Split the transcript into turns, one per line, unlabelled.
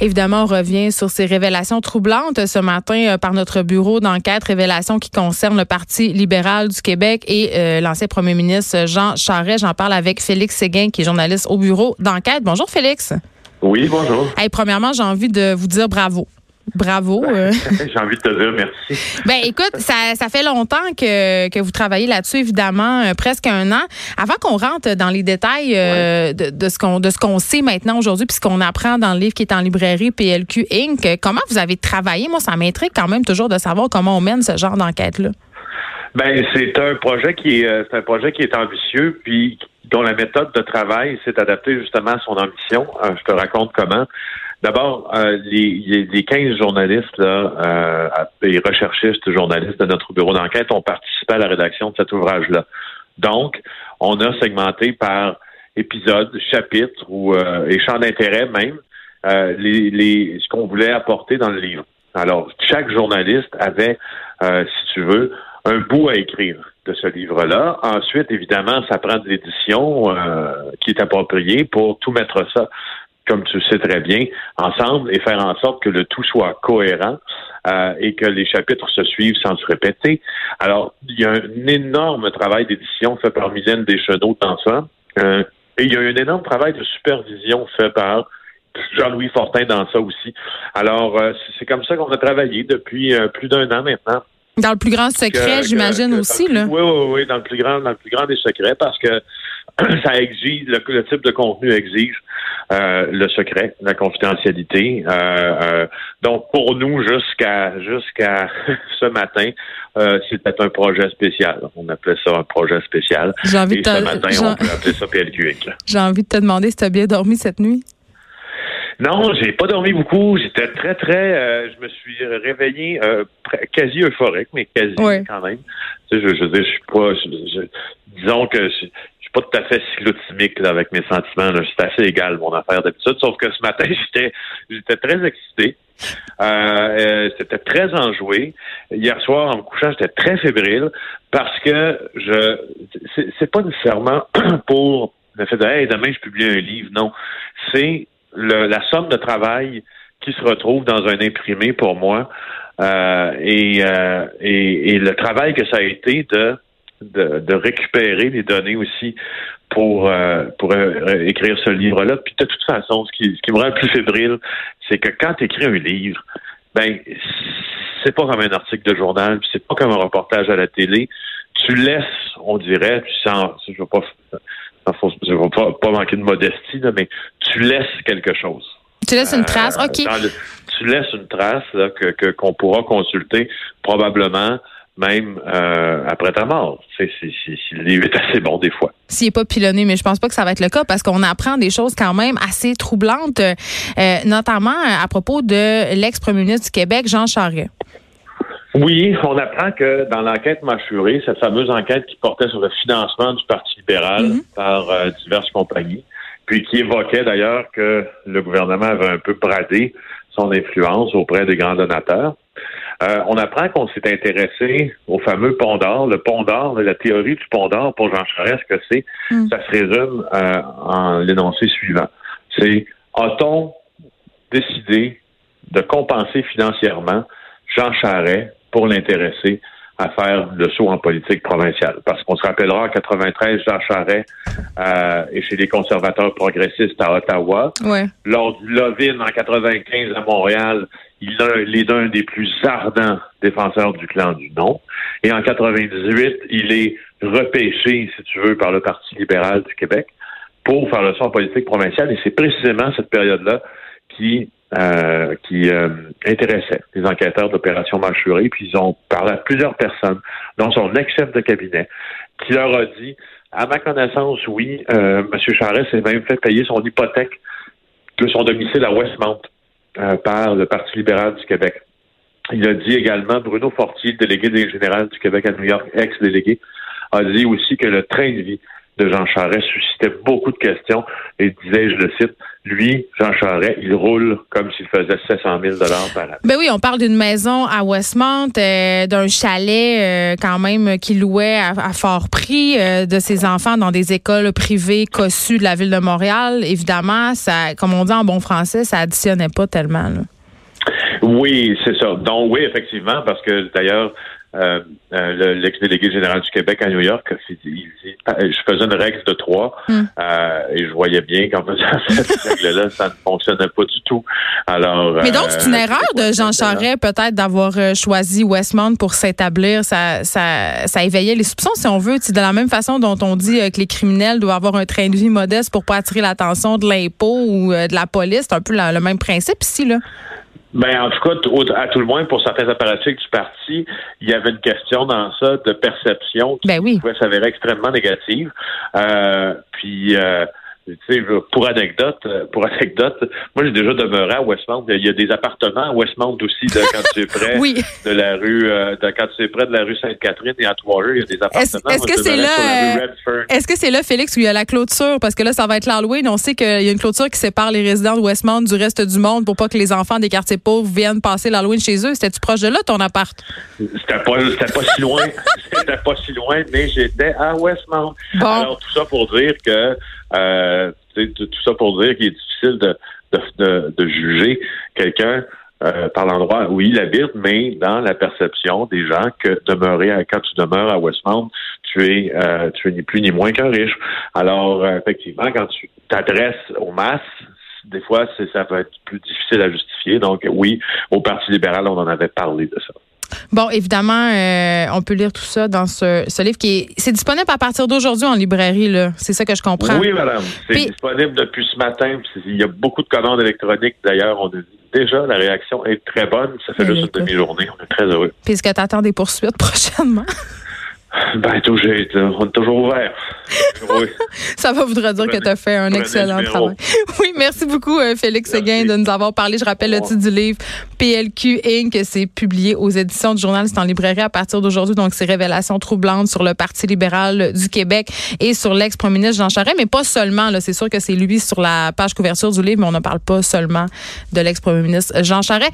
Évidemment, on revient sur ces révélations troublantes ce matin euh, par notre bureau d'enquête, révélations qui concernent le Parti libéral du Québec et euh, l'ancien premier ministre Jean Charest. J'en parle avec Félix Séguin, qui est journaliste au bureau d'enquête. Bonjour Félix.
Oui, bonjour.
Hey, premièrement, j'ai envie de vous dire bravo. Bravo.
Euh. J'ai envie de te dire merci.
Ben écoute, ça, ça fait longtemps que, que vous travaillez là-dessus, évidemment, euh, presque un an. Avant qu'on rentre dans les détails euh, de, de, ce qu'on de ce qu'on sait maintenant aujourd'hui, puis ce qu'on apprend dans le livre qui est en librairie PLQ Inc. Comment vous avez travaillé? Moi, ça m'intrigue quand même toujours de savoir comment on mène ce genre d'enquête-là.
Ben c'est un projet qui est c'est un projet qui est ambitieux, puis dont la méthode de travail s'est adaptée justement à son ambition. je te raconte comment. D'abord, euh, les, les 15 journalistes là, euh, et recherchistes journalistes de notre bureau d'enquête ont participé à la rédaction de cet ouvrage-là. Donc, on a segmenté par épisode, chapitre ou euh, et d'intérêt même euh, les, les, ce qu'on voulait apporter dans le livre. Alors, chaque journaliste avait, euh, si tu veux, un bout à écrire de ce livre-là. Ensuite, évidemment, ça prend de l'édition euh, qui est appropriée pour tout mettre ça comme tu le sais très bien, ensemble et faire en sorte que le tout soit cohérent euh, et que les chapitres se suivent sans se répéter. Alors, il y a un énorme travail d'édition fait par Mylène Deschenaux dans ça. Euh, et il y a un énorme travail de supervision fait par Jean-Louis Fortin dans ça aussi. Alors, euh, c'est comme ça qu'on a travaillé depuis plus d'un an maintenant.
Dans le plus grand secret, j'imagine aussi, là.
Oui, oui, oui, dans le plus grand, dans le plus grand des secrets, parce que ça exige, le, type de contenu exige euh, le secret, la confidentialité. Euh, euh, donc pour nous, jusqu'à jusqu'à ce matin, c'était un projet spécial. On appelait ça un projet spécial.
J'ai envie
Et ce matin, on peut appeler ça.
J'ai envie de te demander si tu as bien dormi cette nuit.
Non, j'ai pas dormi beaucoup. J'étais très, très. je me suis réveillé quasi euphorique, mais quasi quand même. je, je, je, je suis pas. disons que pas tout à fait cyclotimique avec mes sentiments. C'est assez égal, mon affaire d'habitude. Sauf que ce matin, j'étais j'étais très excité. Euh, euh, c'était très enjoué. Hier soir, en me couchant, j'étais très fébrile parce que je c'est pas nécessairement pour le fait de hey, demain je publie un livre. Non. C'est la somme de travail qui se retrouve dans un imprimé pour moi. Euh, et, euh, et, et le travail que ça a été de de, récupérer les données aussi pour euh, pour euh, écrire ce livre-là. Puis de toute façon, ce qui, ce qui me rend plus fébrile, c'est que quand tu écris un livre, ben c'est pas comme un article de journal, c'est pas comme un reportage à la télé. Tu laisses, on dirait, tu sens, je veux pas, je veux pas, pas manquer de modestie, mais tu laisses quelque chose.
Tu laisses une trace,
euh,
ok.
tu laisses une trace que qu'on pourra consulter probablement même euh, après ta mort. Si, si, le livre est assez bon des fois.
S'il n'est pas pilonné, mais je pense pas que ça va être le cas parce qu'on apprend des choses quand même assez troublantes, euh, notamment à propos de l'ex-premier ministre du Québec, Jean Charest.
Oui, on apprend que dans l'enquête mâchurée, cette fameuse enquête qui portait sur le financement du Parti libéral mhm. par euh, diverses compagnies, puis qui évoquait d'ailleurs que le gouvernement avait un peu bradé son influence auprès des grands donateurs. Euh, on apprend qu'on s'est intéressé au fameux pont d'or. Le pont d'or, la théorie du pont d'or pour Jean Charest, que c'est, hmm. ça se résume euh, en l'énoncé suivant. C'est a-t-on décidé de compenser financièrement Jean Charest pour l'intéresser à faire le saut en politique provinciale. Parce qu'on se rappellera en 93, Jean Charest euh, est chez les conservateurs progressistes à Ottawa. Lors du Lovin en 95 à Montréal, il est l'un des plus ardents défenseurs du clan du non. Et en 98, il est repêché, si tu veux, par le Parti libéral du Québec pour faire le saut en politique provinciale. Et c'est précisément cette période-là qui euh, qui euh, intéressait les enquêteurs d'opération Mâchurée, puis ils ont parlé à plusieurs personnes, dont son ex-chef de cabinet, qui leur a dit, à ma connaissance, oui, euh, M. Charest s'est même fait payer son hypothèque de son domicile à Westmount euh, par le Parti libéral du Québec. Il a dit également, Bruno Fortier, délégué des générales du Québec à New York, ex-délégué, a dit aussi que le train de vie de Jean Charest suscitait beaucoup de questions et disait, je le cite, lui, Jean Charest, il roule comme s'il faisait 700 000 par an.
Ben oui, on parle d'une maison à Westmount, euh, d'un chalet euh, quand même qui louait à, fort prix, euh, de ses enfants dans des écoles privées cossues de la ville de Montréal. Évidemment, ça, comme on dit en bon français, ça additionnait pas tellement.
Oui, c'est ça. Donc oui, effectivement, parce que d'ailleurs, euh, euh, l'ex-délégué général du Québec à New York, je faisais une règle de trois hmm. euh, et je voyais bien qu'en faisant cette règle-là, ça ne fonctionnait pas du tout. Alors,
Mais donc, c'est une erreur de Jean Charest peut-être d'avoir choisi Westmount pour s'établir. Ça, ça, ça éveillait les soupçons, si on veut. De la même façon dont on dit que les criminels doivent avoir un train de vie modeste pour pas attirer l'attention de l'impôt ou de la police. C'est un peu le même principe ici, là.
Ben, en tout cas, à tout le moins, pour certains apparatchiks du parti, il y avait une question dans ça de perception qui
ben
pouvait s'avérer extrêmement négative. Euh, puis, euh, pour anecdote, euh, pour anecdote, moi j'ai déjà demeuré à Westmount. Il y a des appartements à Westmount aussi de, quand tu es près de la rue, euh, de, quand tu es près de la rue Sainte-Catherine et à Atwater, il y a des appartements.
Est-ce que c'est là, euh, est-ce que c'est là, Félix, où il y a la clôture? Parce que là ça va être l'Halloween. On sait qu'il y a une clôture qui sépare les résidents de Westmount du reste du monde pour pas que les enfants des quartiers pauvres viennent passer l'Halloween chez eux. C'était-tu proche de là ton appart?
C'était pas, c'était pas si loin, c'était pas si loin, mais j'étais à Westmount. Alors tout ça pour dire que euh, tout ça pour dire qu'il est difficile de, de, de, juger quelqu'un euh, par l'endroit où il habite, mais dans la perception des gens que demeurer quand tu demeures à Westmount, tu es euh, tu es ni plus ni moins qu'un riche. Alors euh, effectivement, quand tu t'adresses aux masses, des fois ça peut être plus difficile à justifier. Donc oui, au Parti libéral, on en avait parlé de ça.
Bon, évidemment, euh, on peut lire tout ça dans ce, ce livre qui est, c'est disponible à partir d'aujourd'hui en librairie, là. C'est ça que je comprends.
Oui, madame. C'est disponible depuis ce matin. Il y a beaucoup de commandes électroniques. D'ailleurs, on a déjà, la réaction est très bonne. Ça fait juste une demi-journée. On est très heureux.
Puis est-ce que tu attends des poursuites prochainement?
Ben, toujours, on est toujours ouvert.
Ça va voudrait dire que tu as fait un excellent travail. Oui, merci beaucoup, euh, Félix Seguin de nous avoir parlé. Je rappelle le titre du livre PLQ Inc. C'est publié aux éditions du journal. C'est en librairie à partir d'aujourd'hui. Donc, c'est révélations troublantes sur le Parti libéral du Québec et sur l'ex-premier ministre Jean Charest. Mais pas seulement. C'est sûr que c'est lui sur la page couverture du livre, mais on ne parle pas seulement de l'ex-premier ministre Jean Charest.